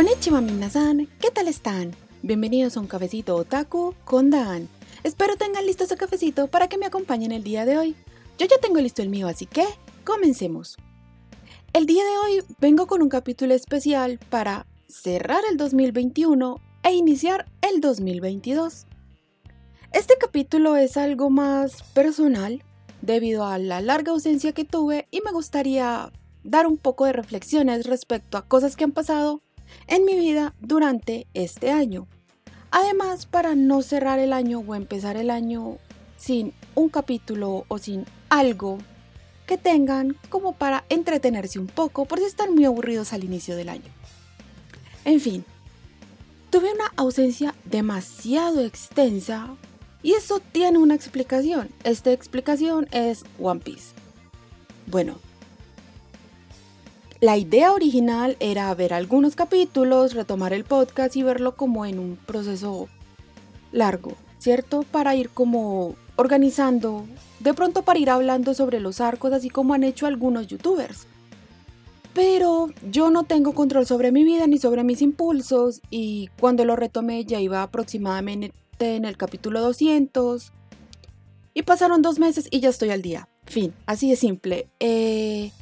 Konnichiwa minasan, ¿qué tal están? Bienvenidos a un cafecito otaku con Dan. Espero tengan listo su cafecito para que me acompañen el día de hoy. Yo ya tengo listo el mío, así que comencemos. El día de hoy vengo con un capítulo especial para cerrar el 2021 e iniciar el 2022. Este capítulo es algo más personal debido a la larga ausencia que tuve y me gustaría dar un poco de reflexiones respecto a cosas que han pasado en mi vida durante este año. Además, para no cerrar el año o empezar el año sin un capítulo o sin algo que tengan como para entretenerse un poco por si están muy aburridos al inicio del año. En fin, tuve una ausencia demasiado extensa y eso tiene una explicación. Esta explicación es One Piece. Bueno, la idea original era ver algunos capítulos, retomar el podcast y verlo como en un proceso largo, ¿cierto? Para ir como organizando, de pronto para ir hablando sobre los arcos, así como han hecho algunos youtubers. Pero yo no tengo control sobre mi vida ni sobre mis impulsos y cuando lo retomé ya iba aproximadamente en el capítulo 200 y pasaron dos meses y ya estoy al día. Fin, así de simple. Eh,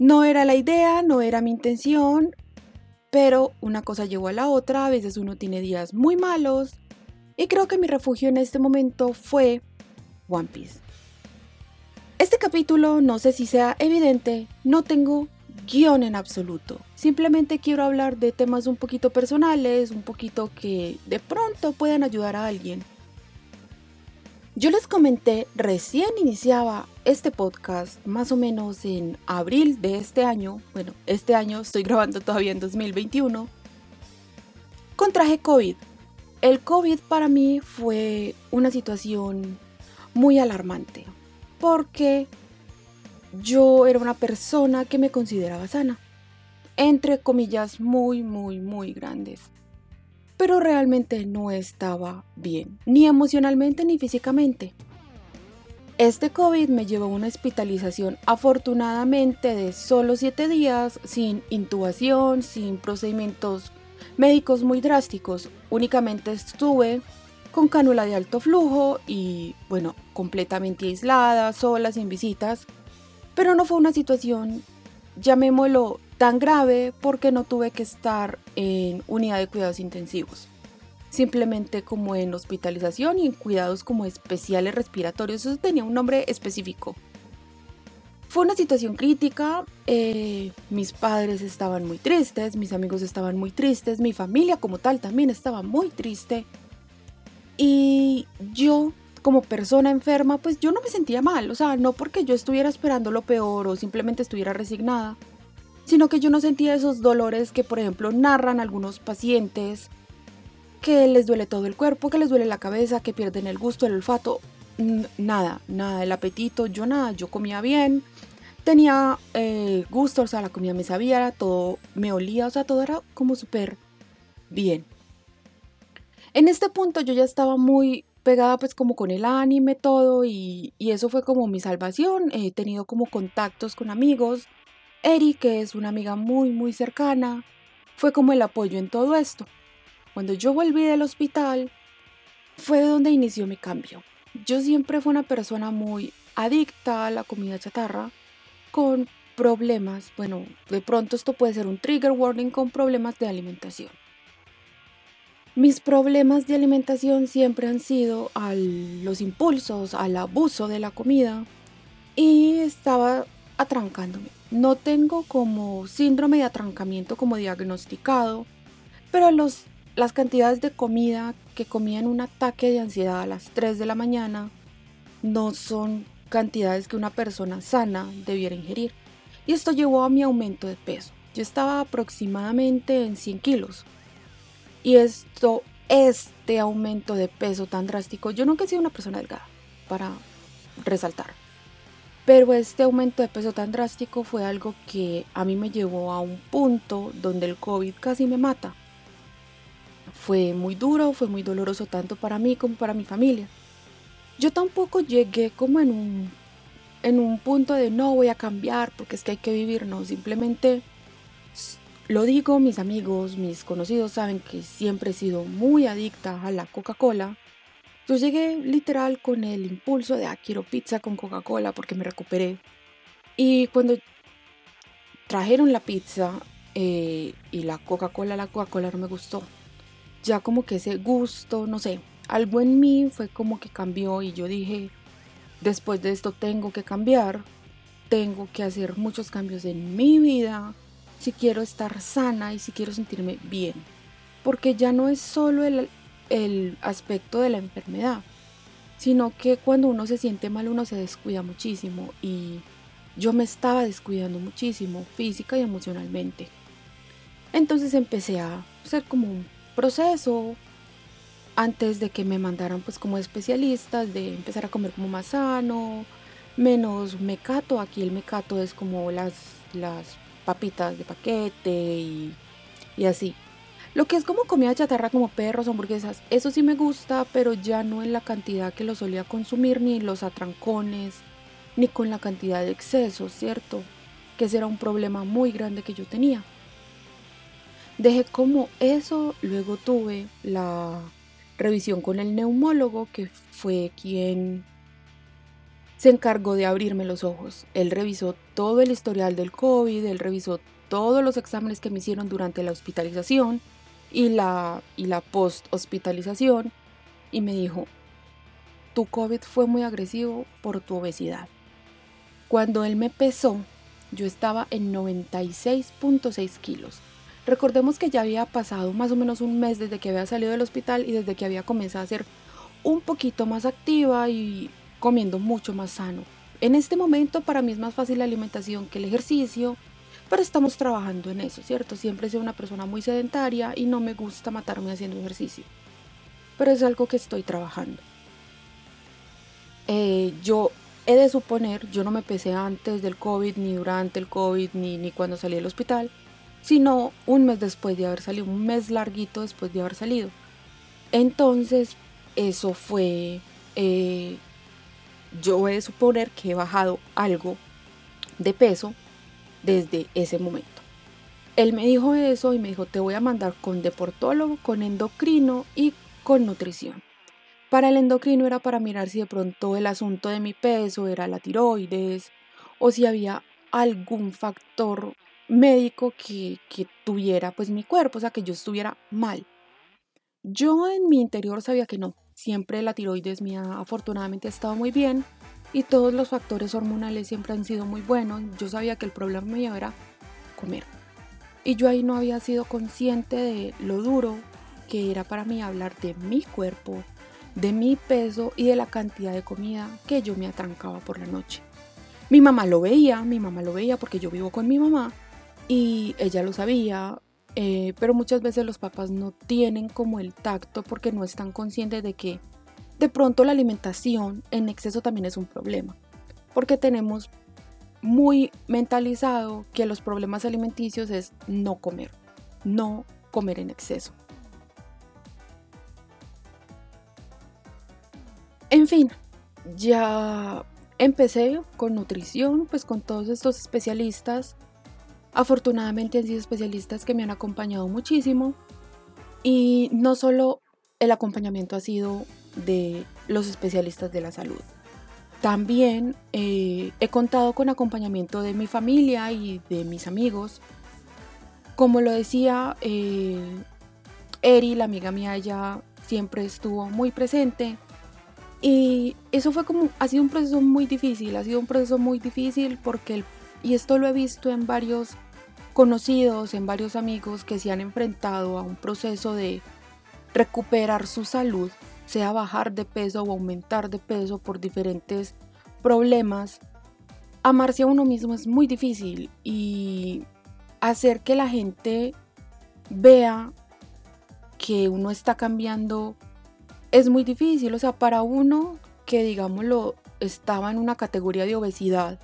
no era la idea, no era mi intención, pero una cosa llevó a la otra, a veces uno tiene días muy malos y creo que mi refugio en este momento fue One Piece. Este capítulo, no sé si sea evidente, no tengo guion en absoluto. Simplemente quiero hablar de temas un poquito personales, un poquito que de pronto puedan ayudar a alguien. Yo les comenté, recién iniciaba este podcast más o menos en abril de este año. Bueno, este año estoy grabando todavía en 2021. Contraje COVID. El COVID para mí fue una situación muy alarmante porque yo era una persona que me consideraba sana. Entre comillas muy, muy, muy grandes pero realmente no estaba bien, ni emocionalmente ni físicamente. Este COVID me llevó a una hospitalización afortunadamente de solo 7 días, sin intubación, sin procedimientos médicos muy drásticos. Únicamente estuve con cánula de alto flujo y, bueno, completamente aislada, sola, sin visitas. Pero no fue una situación, llamémoslo, tan grave porque no tuve que estar en unidad de cuidados intensivos. Simplemente como en hospitalización y en cuidados como especiales respiratorios, eso tenía un nombre específico. Fue una situación crítica, eh, mis padres estaban muy tristes, mis amigos estaban muy tristes, mi familia como tal también estaba muy triste. Y yo como persona enferma, pues yo no me sentía mal, o sea, no porque yo estuviera esperando lo peor o simplemente estuviera resignada, sino que yo no sentía esos dolores que, por ejemplo, narran algunos pacientes, que les duele todo el cuerpo, que les duele la cabeza, que pierden el gusto, el olfato, nada, nada, el apetito, yo nada, yo comía bien, tenía eh, gusto, o sea, la comida me sabía, todo me olía, o sea, todo era como súper bien. En este punto yo ya estaba muy pegada pues como con el anime, todo, y, y eso fue como mi salvación, he tenido como contactos con amigos, Eri, que es una amiga muy, muy cercana, fue como el apoyo en todo esto. Cuando yo volví del hospital, fue donde inició mi cambio. Yo siempre fui una persona muy adicta a la comida chatarra, con problemas, bueno, de pronto esto puede ser un trigger warning con problemas de alimentación. Mis problemas de alimentación siempre han sido a los impulsos, al abuso de la comida y estaba atrancándome. No tengo como síndrome de atrancamiento como diagnosticado, pero las cantidades de comida que comía en un ataque de ansiedad a las 3 de la mañana no son cantidades que una persona sana debiera ingerir. Y esto llevó a mi aumento de peso. Yo estaba aproximadamente en 100 kilos. Y esto, este aumento de peso tan drástico, yo nunca he sido una persona delgada, para resaltar. Pero este aumento de peso tan drástico fue algo que a mí me llevó a un punto donde el COVID casi me mata. Fue muy duro, fue muy doloroso tanto para mí como para mi familia. Yo tampoco llegué como en un, en un punto de no voy a cambiar porque es que hay que vivir, no, simplemente lo digo, mis amigos, mis conocidos saben que siempre he sido muy adicta a la Coca-Cola. Yo llegué literal con el impulso de, ah, quiero pizza con Coca-Cola porque me recuperé. Y cuando trajeron la pizza eh, y la Coca-Cola, la Coca-Cola no me gustó. Ya como que ese gusto, no sé, algo en mí fue como que cambió y yo dije, después de esto tengo que cambiar, tengo que hacer muchos cambios en mi vida si quiero estar sana y si quiero sentirme bien. Porque ya no es solo el, el aspecto de la enfermedad, sino que cuando uno se siente mal uno se descuida muchísimo y yo me estaba descuidando muchísimo física y emocionalmente. Entonces empecé a hacer como un proceso antes de que me mandaran pues como especialistas de empezar a comer como más sano, menos mecato. Aquí el mecato es como las, las papitas de paquete y, y así. Lo que es como comida chatarra como perros, hamburguesas, eso sí me gusta, pero ya no en la cantidad que lo solía consumir, ni los atrancones, ni con la cantidad de excesos, ¿cierto? Que ese era un problema muy grande que yo tenía. Dejé como eso, luego tuve la revisión con el neumólogo, que fue quien se encargó de abrirme los ojos. Él revisó todo el historial del COVID, él revisó todos los exámenes que me hicieron durante la hospitalización y la, y la post-hospitalización y me dijo, tu COVID fue muy agresivo por tu obesidad. Cuando él me pesó, yo estaba en 96.6 kilos. Recordemos que ya había pasado más o menos un mes desde que había salido del hospital y desde que había comenzado a ser un poquito más activa y comiendo mucho más sano. En este momento para mí es más fácil la alimentación que el ejercicio, pero estamos trabajando en eso, ¿cierto? Siempre he sido una persona muy sedentaria y no me gusta matarme haciendo ejercicio, pero es algo que estoy trabajando. Eh, yo he de suponer, yo no me pesé antes del COVID, ni durante el COVID, ni, ni cuando salí del hospital, sino un mes después de haber salido, un mes larguito después de haber salido. Entonces, eso fue eh, yo voy a suponer que he bajado algo de peso desde ese momento. Él me dijo eso y me dijo, te voy a mandar con deportólogo, con endocrino y con nutrición. Para el endocrino era para mirar si de pronto el asunto de mi peso era la tiroides o si había algún factor médico que, que tuviera pues mi cuerpo, o sea, que yo estuviera mal. Yo en mi interior sabía que no, Siempre la tiroides mía afortunadamente estado muy bien y todos los factores hormonales siempre han sido muy buenos. Yo sabía que el problema mío era comer. Y yo ahí no había sido consciente de lo duro que era para mí hablar de mi cuerpo, de mi peso y de la cantidad de comida que yo me atrancaba por la noche. Mi mamá lo veía, mi mamá lo veía porque yo vivo con mi mamá y ella lo sabía, eh, pero muchas veces los papás no tienen como el tacto porque no están conscientes de que de pronto la alimentación en exceso también es un problema. Porque tenemos muy mentalizado que los problemas alimenticios es no comer, no comer en exceso. En fin, ya empecé con nutrición, pues con todos estos especialistas Afortunadamente han sido especialistas que me han acompañado muchísimo y no solo el acompañamiento ha sido de los especialistas de la salud. También eh, he contado con acompañamiento de mi familia y de mis amigos. Como lo decía, eh, Eri, la amiga mía, ella siempre estuvo muy presente. Y eso fue como, ha sido un proceso muy difícil, ha sido un proceso muy difícil porque y esto lo he visto en varios conocidos, en varios amigos que se han enfrentado a un proceso de recuperar su salud, sea bajar de peso o aumentar de peso por diferentes problemas. Amarse a uno mismo es muy difícil y hacer que la gente vea que uno está cambiando es muy difícil. O sea, para uno que digámoslo estaba en una categoría de obesidad,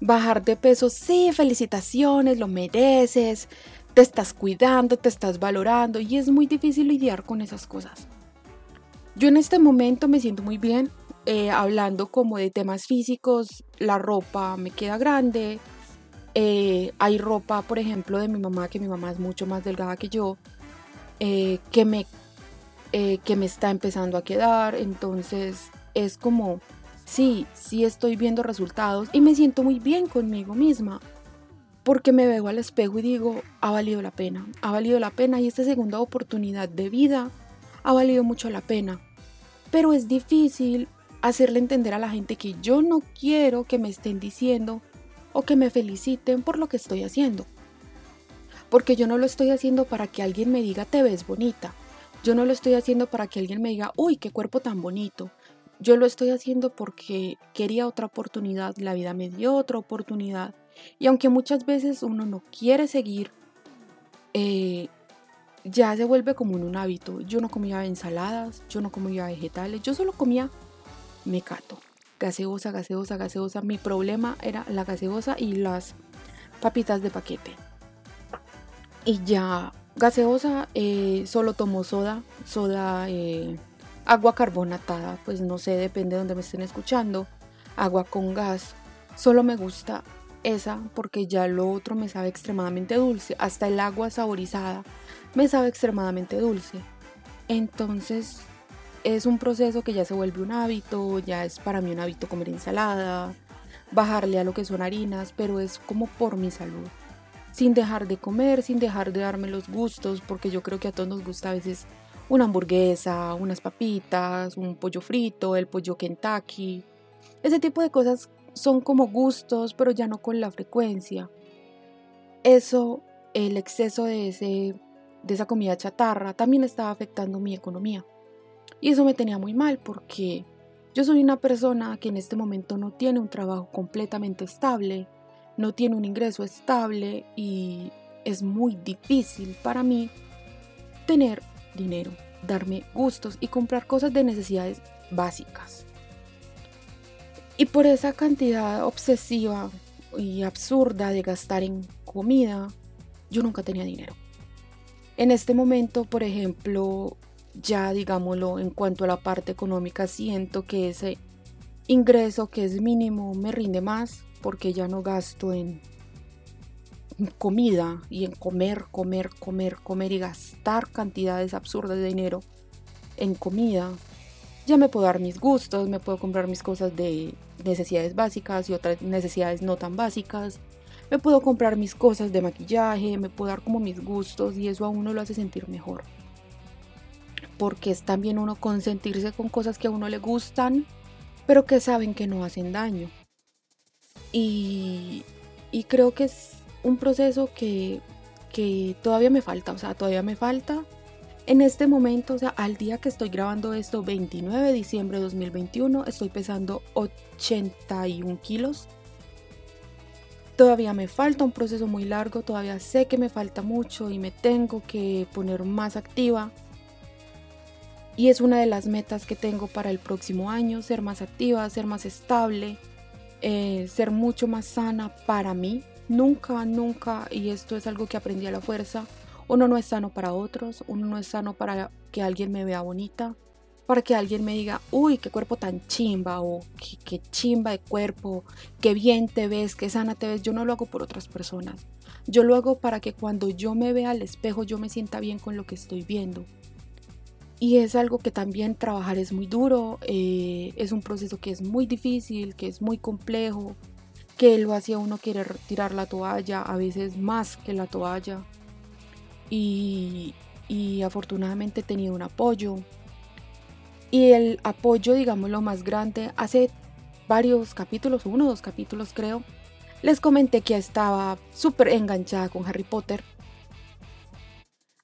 Bajar de peso, sí, felicitaciones, lo mereces, te estás cuidando, te estás valorando y es muy difícil lidiar con esas cosas. Yo en este momento me siento muy bien, eh, hablando como de temas físicos, la ropa me queda grande, Eh, hay ropa, por ejemplo, de mi mamá, que mi mamá es mucho más delgada que yo, eh, que, me, eh, que me está empezando a quedar. Entonces es como, sí, sí estoy viendo resultados y me siento muy bien conmigo misma. Porque me veo al espejo y digo, ha valido la pena, ha valido la pena y esta segunda oportunidad de vida ha valido mucho la pena. Pero es difícil hacerle entender a la gente que yo no quiero que me estén diciendo o que me feliciten por lo que estoy haciendo. Porque yo no lo estoy haciendo para que alguien me diga te ves bonita. Yo no lo estoy haciendo para que alguien me diga, uy, qué cuerpo tan bonito. Yo lo estoy haciendo porque quería otra oportunidad, la vida me dio otra oportunidad. Y aunque muchas veces uno no quiere seguir, eh, ya se vuelve como un hábito. Yo no comía ensaladas, yo no comía vegetales, yo solo comía mecato. Gaseosa, gaseosa, gaseosa. Mi problema era la gaseosa y las papitas de paquete. Y ya, gaseosa, eh, solo tomo soda, soda, eh, agua carbonatada, pues no sé, depende de donde me estén escuchando. Agua con gas. Solo me gusta esa porque ya lo otro me sabe extremadamente dulce. Hasta el agua saborizada me sabe extremadamente dulce. Entonces es un proceso que ya se vuelve un hábito, ya es para mí un hábito comer ensalada, bajarle a lo que son harinas, pero es como por mi salud. Sin dejar de comer, sin dejar de darme los gustos, porque yo creo que a todos nos gusta a veces una hamburguesa, unas papitas, un pollo frito, el pollo Kentucky. Ese tipo de cosas son como gustos, pero ya no con la frecuencia. Eso, el exceso de, ese, de esa comida chatarra, también estaba afectando mi economía. Y eso me tenía muy mal porque yo soy una persona que en este momento no tiene un trabajo completamente estable, no tiene un ingreso estable y es muy difícil para mí tener dinero, darme gustos y comprar cosas de necesidades básicas. Y por esa cantidad obsesiva y absurda de gastar en comida, yo nunca tenía dinero. En este momento, por ejemplo, ya digámoslo en cuanto a la parte económica, siento que ese ingreso que es mínimo me rinde más porque ya no gasto en comida y en comer, comer, comer, comer y gastar cantidades absurdas de dinero en comida. Ya me puedo dar mis gustos, me puedo comprar mis cosas de necesidades básicas y otras necesidades no tan básicas. Me puedo comprar mis cosas de maquillaje, me puedo dar como mis gustos y eso a uno lo hace sentir mejor porque es también uno consentirse con cosas que a uno le gustan, pero que saben que no hacen daño. Y, creo que es un proceso que, que todavía me falta, o sea, todavía me falta. En este momento, o sea, al día que estoy grabando esto, 29 de diciembre de 2021, estoy pesando 81 kilos. Todavía me falta un proceso muy largo, todavía sé que me falta mucho y me tengo que poner más activa y es una de las metas que tengo para el próximo año, ser más activa, ser más estable, eh, ser mucho más sana para mí. Nunca, nunca, y esto es algo que aprendí a la fuerza, uno no es sano para otros, uno no es sano para que alguien me vea bonita, para que alguien me diga, uy, qué cuerpo tan chimba, o qué, qué chimba de cuerpo, qué bien te ves, qué sana te ves. Yo no lo hago por otras personas. Yo lo hago para que cuando yo me vea al espejo yo me sienta bien con lo que estoy viendo. Y es algo que también trabajar es muy duro, eh, es un proceso que es muy difícil, que es muy complejo, que lo hacía uno querer tirar la toalla, a veces más que la toalla. Y, afortunadamente he tenido un apoyo. Y el apoyo, digamos, lo más grande, hace varios capítulos, uno o dos capítulos creo, les comenté que estaba súper enganchada con Harry Potter.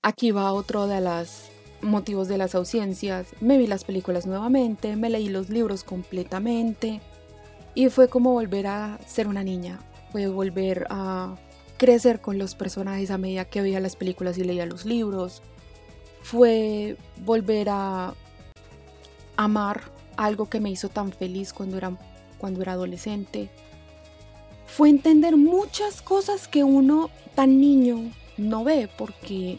Aquí va otro de las motivos de las ausencias, me vi las películas nuevamente, me leí los libros completamente y fue como volver a ser una niña, fue volver a crecer con los personajes a medida que veía las películas y leía los libros, fue volver a amar algo que me hizo tan feliz cuando era, cuando era adolescente, fue entender muchas cosas que uno tan niño no ve porque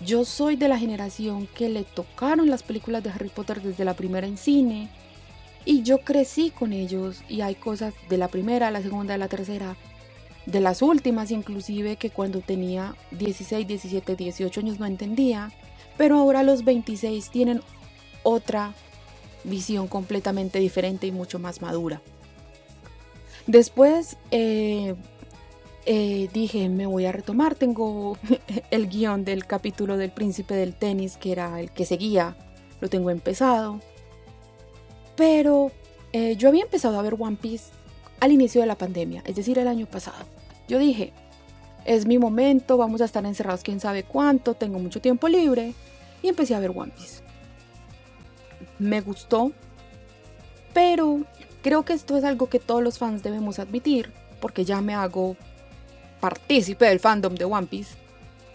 yo soy de la generación que le tocaron las películas de Harry Potter desde la primera en cine y yo crecí con ellos y hay cosas de la primera, la segunda, la tercera de las últimas inclusive que cuando tenía 16, 17, 18 años no entendía, pero ahora los 26 tienen otra visión completamente diferente y mucho más madura. Después eh, eh, dije, me voy a retomar, tengo el guion del capítulo del príncipe del tenis, que era el que seguía, lo tengo empezado. Pero eh, yo había empezado a ver One Piece al inicio de la pandemia, es decir, el año pasado. Yo dije, es mi momento, vamos a estar encerrados quién sabe cuánto, tengo mucho tiempo libre, y empecé a ver One Piece. Me gustó, pero creo que esto es algo que todos los fans debemos admitir, porque ya me hago partícipe del fandom de One Piece,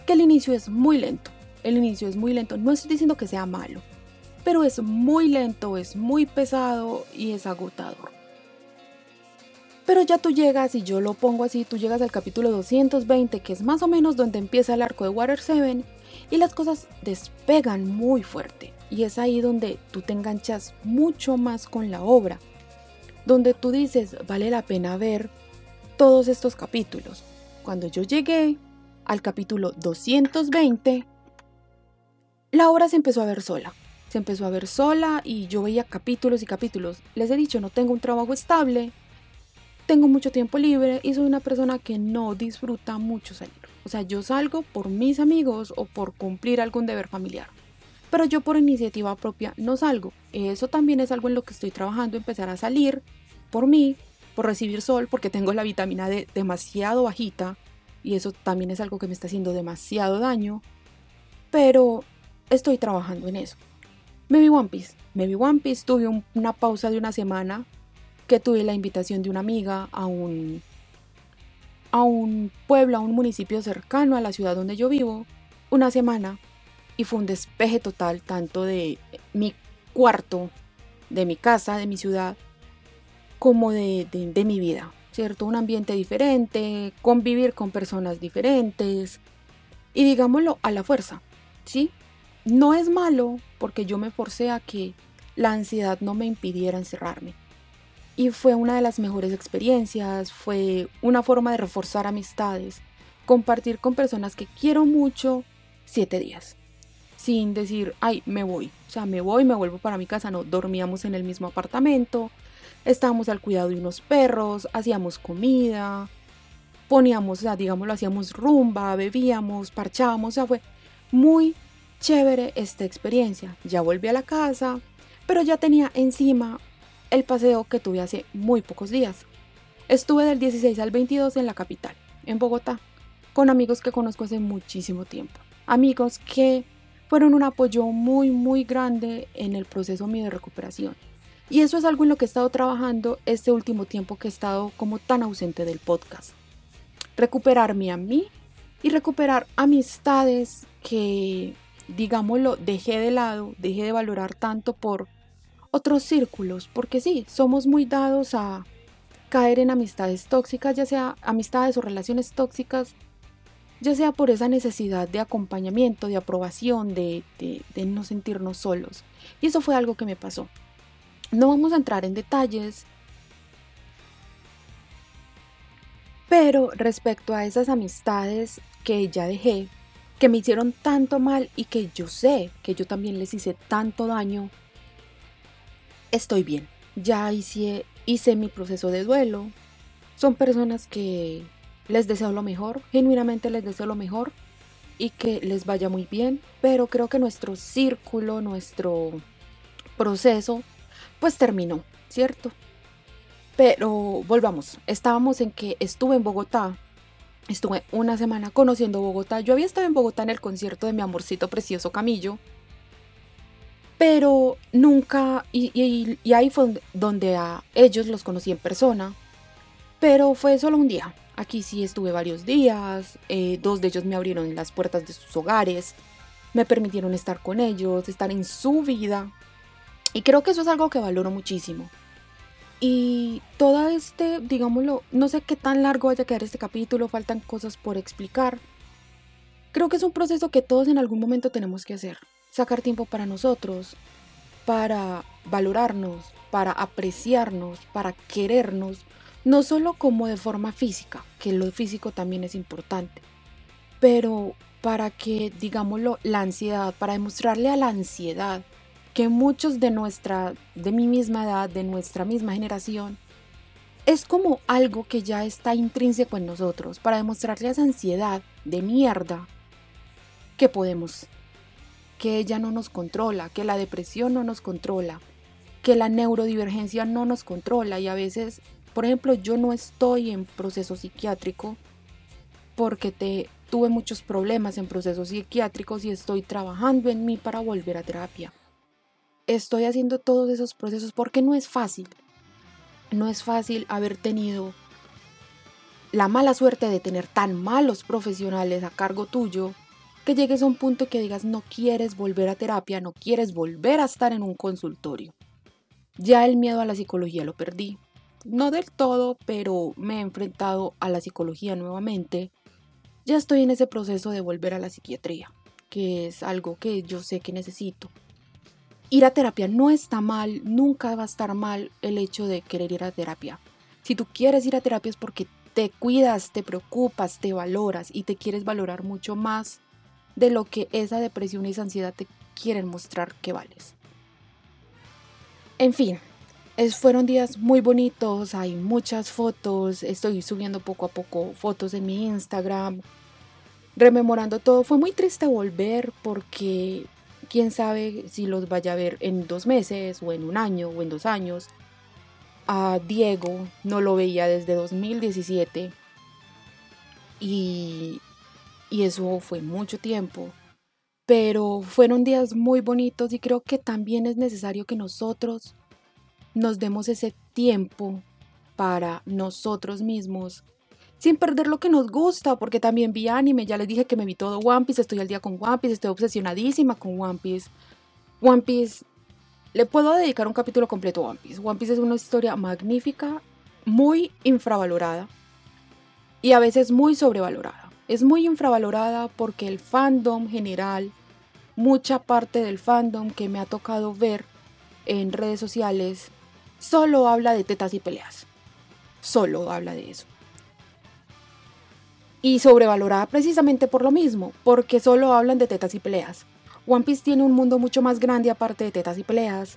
que el inicio es muy lento. El inicio es muy lento. No estoy diciendo que sea malo, pero es muy lento, es muy pesado y es agotador. Pero ya tú llegas, y yo lo pongo así, tú llegas al capítulo 220, que es más o menos donde empieza el arco de Water 7, y las cosas despegan muy fuerte. Y es ahí donde tú te enganchas mucho más con la obra, donde tú dices, vale la pena ver todos estos capítulos. Cuando yo llegué al capítulo 220, la obra se empezó a ver sola. Se empezó a ver sola y yo veía capítulos y capítulos. Les he dicho, no tengo un trabajo estable, tengo mucho tiempo libre y soy una persona que no disfruta mucho salir. O sea, yo salgo por mis amigos o por cumplir algún deber familiar. Pero yo por iniciativa propia no salgo. Eso también es algo en lo que estoy trabajando, empezar a salir por mí, por recibir sol porque tengo la vitamina D demasiado bajita y eso también es algo que me está haciendo demasiado daño. Pero estoy trabajando en eso. Me vi One Piece. Me vi One Piece, tuve una pausa de una semana que tuve la invitación de una amiga a un, a un pueblo, a un municipio cercano a la ciudad donde yo vivo, una semana. Y fue un despeje total, tanto de mi cuarto, de mi casa, de mi ciudad, como de, mi vida, ¿cierto? Un ambiente diferente, convivir con personas diferentes y digámoslo a la fuerza, ¿sí? No es malo porque yo me forcé a que la ansiedad no me impidiera encerrarme. Y fue una de las mejores experiencias, fue una forma de reforzar amistades, compartir con personas que quiero mucho siete días. Sin decir, ay, me voy. O sea, me voy, me vuelvo para mi casa. No, dormíamos en el mismo apartamento, estábamos al cuidado de unos perros, hacíamos comida, poníamos, o sea, digámoslo, hacíamos rumba, bebíamos, parchábamos, o sea, fue muy chévere esta experiencia. Ya volví a la casa, pero ya tenía encima el paseo que tuve hace muy pocos días. Estuve del 16 al 22 en la capital, en Bogotá, con amigos que conozco hace muchísimo tiempo. Amigos que fueron un apoyo muy, muy grande en el proceso mío de recuperación. Y eso es algo en lo que he estado trabajando este último tiempo que he estado como tan ausente del podcast. Recuperarme a mí y recuperar amistades que, digámoslo, dejé de lado, dejé de valorar tanto por otros círculos, porque sí, somos muy dados a caer en amistades tóxicas, ya sea amistades o relaciones tóxicas, ya sea por esa necesidad de acompañamiento, de aprobación, de, no sentirnos solos. Y eso fue algo que me pasó. No vamos a entrar en detalles, pero respecto a esas amistades que ya dejé, que me hicieron tanto mal y que yo sé que yo también les hice tanto daño, estoy bien. Ya hice, hice mi proceso de duelo. Son personas que les deseo lo mejor, genuinamente les deseo lo mejor y que les vaya muy bien, pero creo que nuestro círculo, nuestro proceso pues terminó, ¿cierto? Pero volvamos, estábamos en que estuve en Bogotá, estuve una semana conociendo Bogotá, yo había estado en Bogotá en el concierto de mi amorcito precioso Camillo, pero nunca, y, ahí fue donde a ellos los conocí en persona, pero fue solo un día. Aquí sí estuve varios días, eh, dos de ellos me abrieron las puertas de sus hogares, me permitieron estar con ellos, estar en su vida, y creo que eso es algo que valoro muchísimo. Y todo este, digámoslo, no sé qué tan largo vaya a quedar este capítulo, faltan cosas por explicar. Creo que es un proceso que todos en algún momento tenemos que hacer. Sacar tiempo para nosotros, para valorarnos, para apreciarnos, para querernos. No solo como de forma física, que lo físico también es importante, pero para que, digámoslo, la ansiedad, para demostrarle a la ansiedad que muchos de nuestra, de mi misma edad, de nuestra misma generación, es como algo que ya está intrínseco en nosotros, para demostrarle a esa ansiedad de mierda que podemos, que ella no nos controla, que la depresión no nos controla, que la neurodivergencia no nos controla y a veces, por ejemplo, yo no estoy en proceso psiquiátrico porque te tuve muchos problemas en procesos psiquiátricos y estoy trabajando en mí para volver a terapia. Estoy haciendo todos esos procesos porque no es fácil. No es fácil haber tenido la mala suerte de tener tan malos profesionales a cargo tuyo que llegues a un punto que digas no quieres volver a terapia, no quieres volver a estar en un consultorio. Ya el miedo a la psicología lo perdí. No del todo, pero me he enfrentado a la psicología nuevamente ya estoy en ese proceso de volver a la psiquiatría, que es algo que yo sé que necesito. Ir a terapia no está mal, nunca va a estar mal el hecho de querer ir a terapia. Si tú quieres ir a terapia es porque te cuidas, te preocupas, te valoras y te quieres valorar mucho más de lo que esa depresión y esa ansiedad te quieren mostrar que vales. En fin, fueron días muy bonitos, hay muchas fotos, estoy subiendo poco a poco fotos en mi Instagram, rememorando todo. Fue muy triste volver porque quién sabe si los vaya a ver en dos meses o en un año o en dos años. A Diego no lo veía desde 2017 y, y eso fue mucho tiempo. Pero fueron días muy bonitos y creo que también es necesario que nosotros nos demos ese tiempo para nosotros mismos sin perder lo que nos gusta, porque también vi anime, ya les dije que me vi todo One Piece, estoy al día con One Piece, estoy obsesionadísima con One Piece. One Piece, le puedo dedicar un capítulo completo a One Piece. One Piece es una historia magnífica, muy infravalorada y a veces muy sobrevalorada. Es muy infravalorada porque el fandom general, mucha parte del fandom que me ha tocado ver en redes sociales, solo habla de tetas y peleas. Solo habla de eso y sobrevalorada precisamente por lo mismo, porque solo hablan de tetas y peleas. One Piece tiene un mundo mucho más grande aparte de tetas y peleas,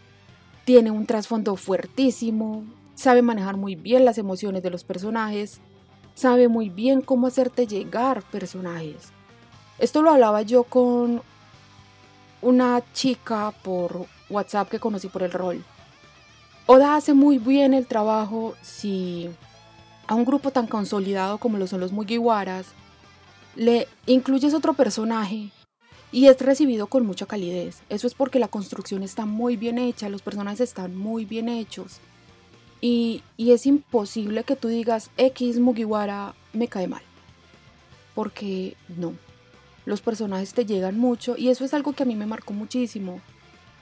tiene un trasfondo fuertísimo, sabe manejar muy bien las emociones de los personajes, sabe muy bien cómo hacerte llegar personajes. Esto lo hablaba yo con una chica por WhatsApp que conocí por el rol. Oda hace muy bien el trabajo si a un grupo tan consolidado como lo son los Mugiwaras, le incluyes otro personaje y es recibido con mucha calidez. Eso es porque la construcción está muy bien hecha, los personajes están muy bien hechos. Y, es imposible que tú digas X Mugiwara me cae mal. Porque no. Los personajes te llegan mucho y eso es algo que a mí me marcó muchísimo.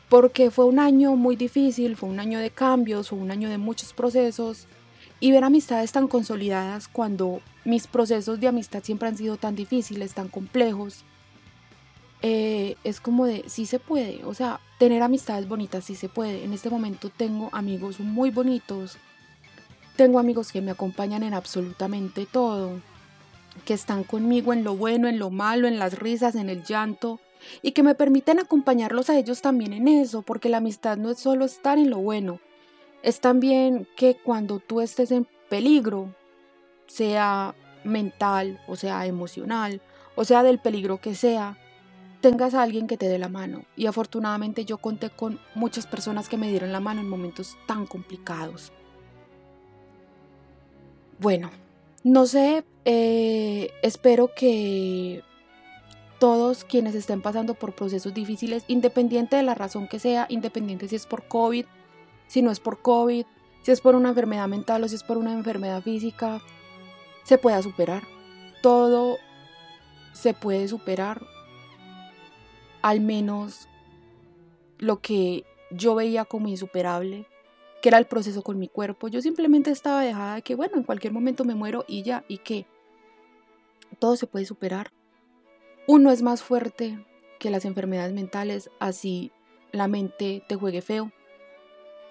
Porque fue un año muy difícil, fue un año de cambios, fue un año de muchos procesos y ver amistades tan consolidadas cuando mis procesos de amistad siempre han sido tan difíciles, tan complejos, eh, es como de, sí se puede, o sea, tener amistades bonitas sí se puede. En este momento tengo amigos muy bonitos, tengo amigos que me acompañan en absolutamente todo, que están conmigo en lo bueno, en lo malo, en las risas, en el llanto, y que me permiten acompañarlos a ellos también en eso, porque la amistad no es solo estar en lo bueno, es también que cuando tú estés en peligro, sea mental o sea emocional, o sea del peligro que sea, tengas a alguien que te dé la mano. Y afortunadamente yo conté con muchas personas que me dieron la mano en momentos tan complicados. Bueno, no sé, eh, espero que todos quienes estén pasando por procesos difíciles, independiente de la razón que sea, independiente si es por COVID, si no es por COVID, si es por una enfermedad mental o si es por una enfermedad física, se pueda superar. Todo se puede superar. Al menos lo que yo veía como insuperable, que era el proceso con mi cuerpo. Yo simplemente estaba dejada de que, bueno, en cualquier momento me muero y ya, y que todo se puede superar. Uno es más fuerte que las enfermedades mentales, así la mente te juegue feo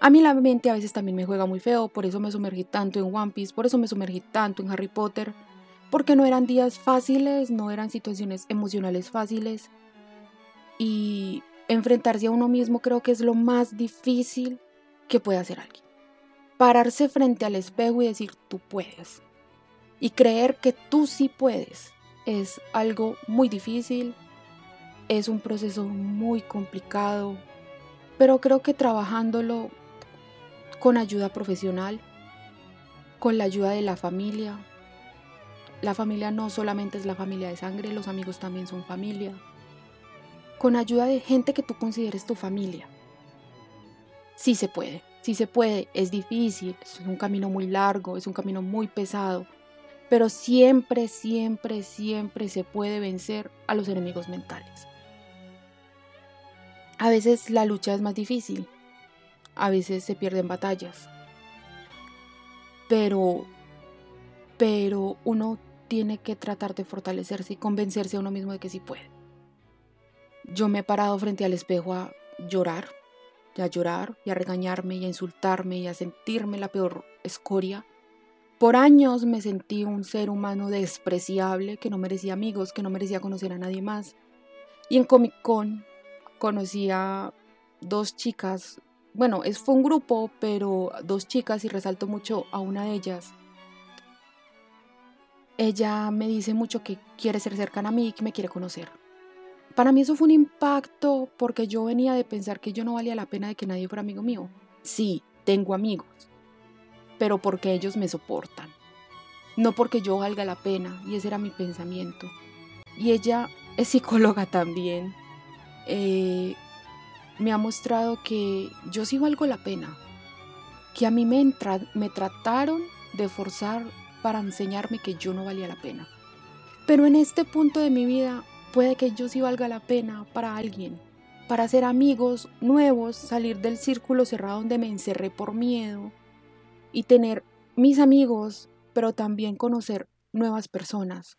A mí la mente a veces también me juega muy feo, por eso me sumergí tanto en One Piece, por eso me sumergí tanto en Harry Potter, porque no eran días fáciles, no eran situaciones emocionales fáciles. Y enfrentarse a uno mismo creo que es lo más difícil que puede hacer alguien. Pararse frente al espejo y decir tú puedes. Y creer que tú sí puedes es algo muy difícil, es un proceso muy complicado, pero creo que trabajándolo con ayuda profesional, con la ayuda de la familia. La familia no solamente es la familia de sangre, los amigos también son familia. Con ayuda de gente que tú consideres tu familia. Sí se puede, sí se puede, es difícil, es un camino muy largo, es un camino muy pesado, pero siempre, siempre, siempre se puede vencer a los enemigos mentales. A veces la lucha es más difícil, a veces se pierden batallas. Pero, pero uno tiene que tratar de fortalecerse y convencerse a uno mismo de que sí puede. Yo me he parado frente al espejo a llorar, a llorar, y a regañarme, y a insultarme, y a sentirme la peor escoria. Por años me sentí un ser humano despreciable, que no merecía amigos, que no merecía conocer a nadie más. Y en Comic Con conocí a dos chicas bueno, es, fue un grupo, pero dos chicas y resalto mucho a una de ellas. Ella me dice mucho que quiere ser cercana a mí y que me quiere conocer. Para mí eso fue un impacto porque yo venía de pensar que yo no valía la pena de que nadie fuera amigo mío. Sí, tengo amigos, pero porque ellos me soportan. No porque yo valga la pena, y ese era mi pensamiento. Y ella es psicóloga también. Eh, me ha mostrado que yo sí valgo la pena, que a mí me, me trataron de forzar para enseñarme que yo no valía la pena. Pero en este punto de mi vida puede que yo sí valga la pena para alguien, para hacer amigos nuevos, salir del círculo cerrado donde me encerré por miedo y tener mis amigos, pero también conocer nuevas personas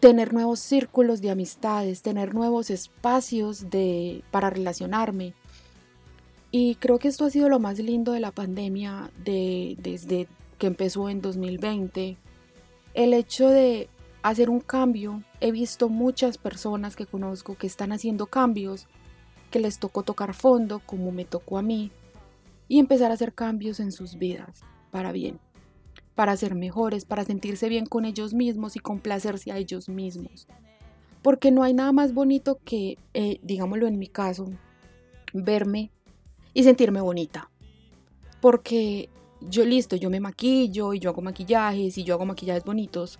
tener nuevos círculos de amistades, tener nuevos espacios de, para relacionarme. Y creo que esto ha sido lo más lindo de la pandemia de, desde que empezó en 2020. El hecho de hacer un cambio. He visto muchas personas que conozco que están haciendo cambios, que les tocó tocar fondo como me tocó a mí, y empezar a hacer cambios en sus vidas para bien para ser mejores, para sentirse bien con ellos mismos y complacerse a ellos mismos. Porque no hay nada más bonito que, eh, digámoslo en mi caso, verme y sentirme bonita. Porque yo listo, yo me maquillo y yo hago maquillajes y yo hago maquillajes bonitos.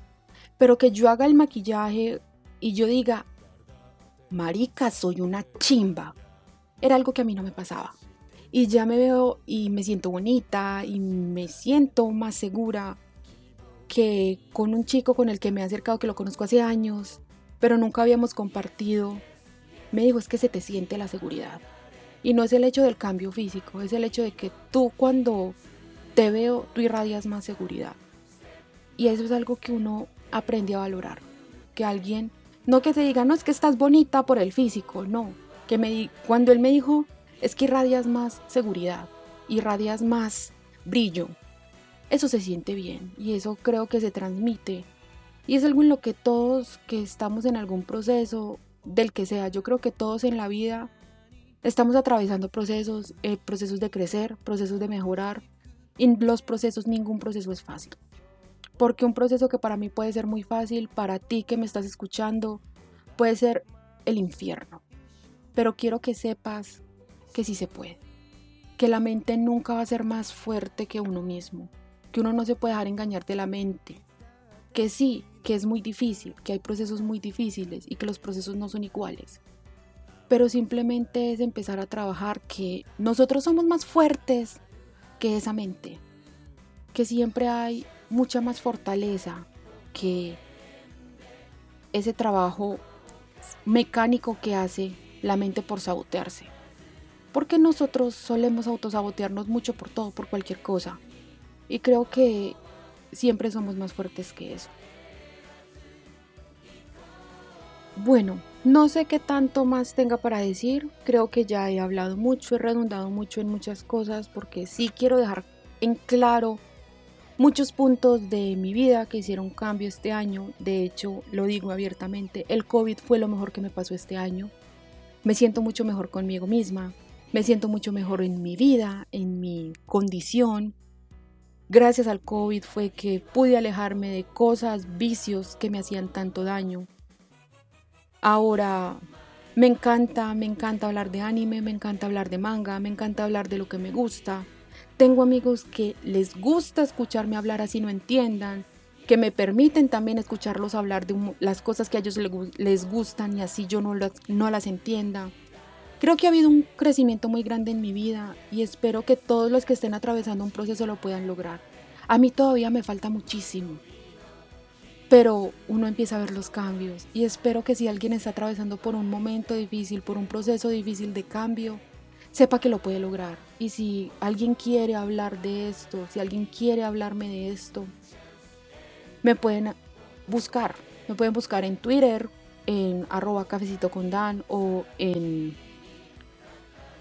Pero que yo haga el maquillaje y yo diga, marica, soy una chimba. Era algo que a mí no me pasaba y ya me veo y me siento bonita y me siento más segura que con un chico con el que me he acercado que lo conozco hace años, pero nunca habíamos compartido. Me dijo es que se te siente la seguridad. Y no es el hecho del cambio físico, es el hecho de que tú cuando te veo, tú irradias más seguridad. Y eso es algo que uno aprende a valorar. Que alguien, no que te diga, no es que estás bonita por el físico, no. Que me, cuando él me dijo, es que irradias más seguridad, irradias más brillo. Eso se siente bien y eso creo que se transmite. Y es algo en lo que todos que estamos en algún proceso, del que sea, yo creo que todos en la vida estamos atravesando procesos, eh, procesos de crecer, procesos de mejorar. Y los procesos, ningún proceso es fácil. Porque un proceso que para mí puede ser muy fácil, para ti que me estás escuchando, puede ser el infierno. Pero quiero que sepas que sí se puede, que la mente nunca va a ser más fuerte que uno mismo, que uno no se puede dejar engañar de la mente, que sí, que es muy difícil, que hay procesos muy difíciles y que los procesos no son iguales. Pero simplemente es empezar a trabajar que nosotros somos más fuertes que esa mente, que siempre hay mucha más fortaleza que ese trabajo mecánico que hace la mente por sabotearse porque nosotros solemos autosabotearnos mucho por todo, por cualquier cosa. Y creo que siempre somos más fuertes que eso. Bueno, No sé qué tanto más tenga para decir, creo que ya he hablado mucho, he redundado mucho en muchas cosas porque sí quiero dejar en claro muchos puntos de mi vida que hicieron cambio este año. De hecho, lo digo abiertamente, el COVID fue lo mejor que me pasó este año. Me siento mucho mejor conmigo misma, me siento mucho mejor en mi vida, en mi condición. Gracias al COVID fue que pude alejarme de cosas, vicios que me hacían tanto daño Ahora me encanta, me encanta hablar de anime, me encanta hablar de manga, me encanta hablar de lo que me gusta. Tengo amigos que les gusta escucharme hablar así no entiendan, que me permiten también escucharlos hablar de las cosas que a ellos les gustan y así yo no las, no las entienda. Creo que ha habido un crecimiento muy grande en mi vida y espero que todos los que estén atravesando un proceso lo puedan lograr. A mí todavía me falta muchísimo, pero uno empieza a ver los cambios y espero que si alguien está atravesando por un momento difícil, por un proceso difícil de cambio, sepa que lo puede lograr. Y si alguien quiere hablar de esto, si alguien quiere hablarme de esto, me pueden buscar. Me pueden buscar en Twitter, en arroba cafecito con Dan o en,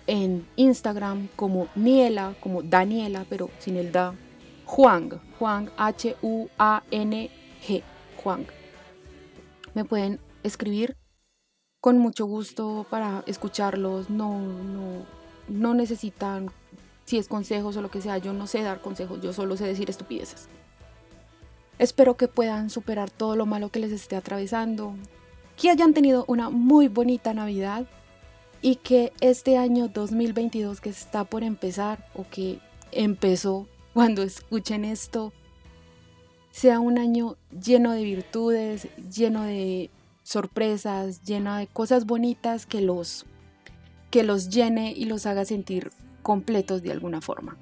en Instagram como Niela, como Daniela, pero sin el da. Juan, Juan H-U-A-N-G. Juan. Me pueden escribir con mucho gusto para escucharlos. No, no, no necesitan, si es consejos o lo que sea, yo no sé dar consejos, yo solo sé decir estupideces. Espero que puedan superar todo lo malo que les esté atravesando, que hayan tenido una muy bonita Navidad y que este año 2022 que está por empezar o que empezó cuando escuchen esto, sea un año lleno de virtudes, lleno de sorpresas, lleno de cosas bonitas que los, que los llene y los haga sentir completos de alguna forma.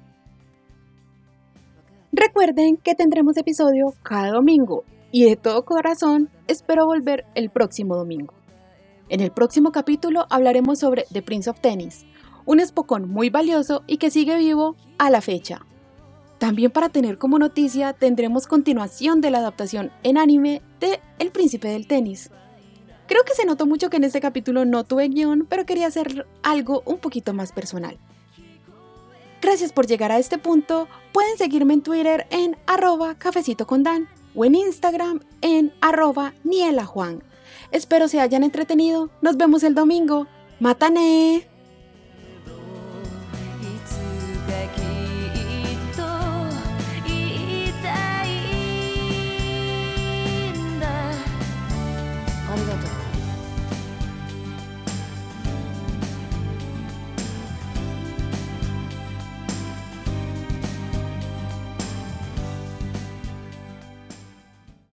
Recuerden que tendremos episodio cada domingo y de todo corazón espero volver el próximo domingo. En el próximo capítulo hablaremos sobre The Prince of Tennis, un espocón muy valioso y que sigue vivo a la fecha. También para tener como noticia tendremos continuación de la adaptación en anime de El Príncipe del Tenis. Creo que se notó mucho que en este capítulo no tuve guion, pero quería hacer algo un poquito más personal. Gracias por llegar a este punto. Pueden seguirme en Twitter en arroba cafecito con Dan o en Instagram en arroba nielajuan. Espero se hayan entretenido. Nos vemos el domingo. ¡Matané!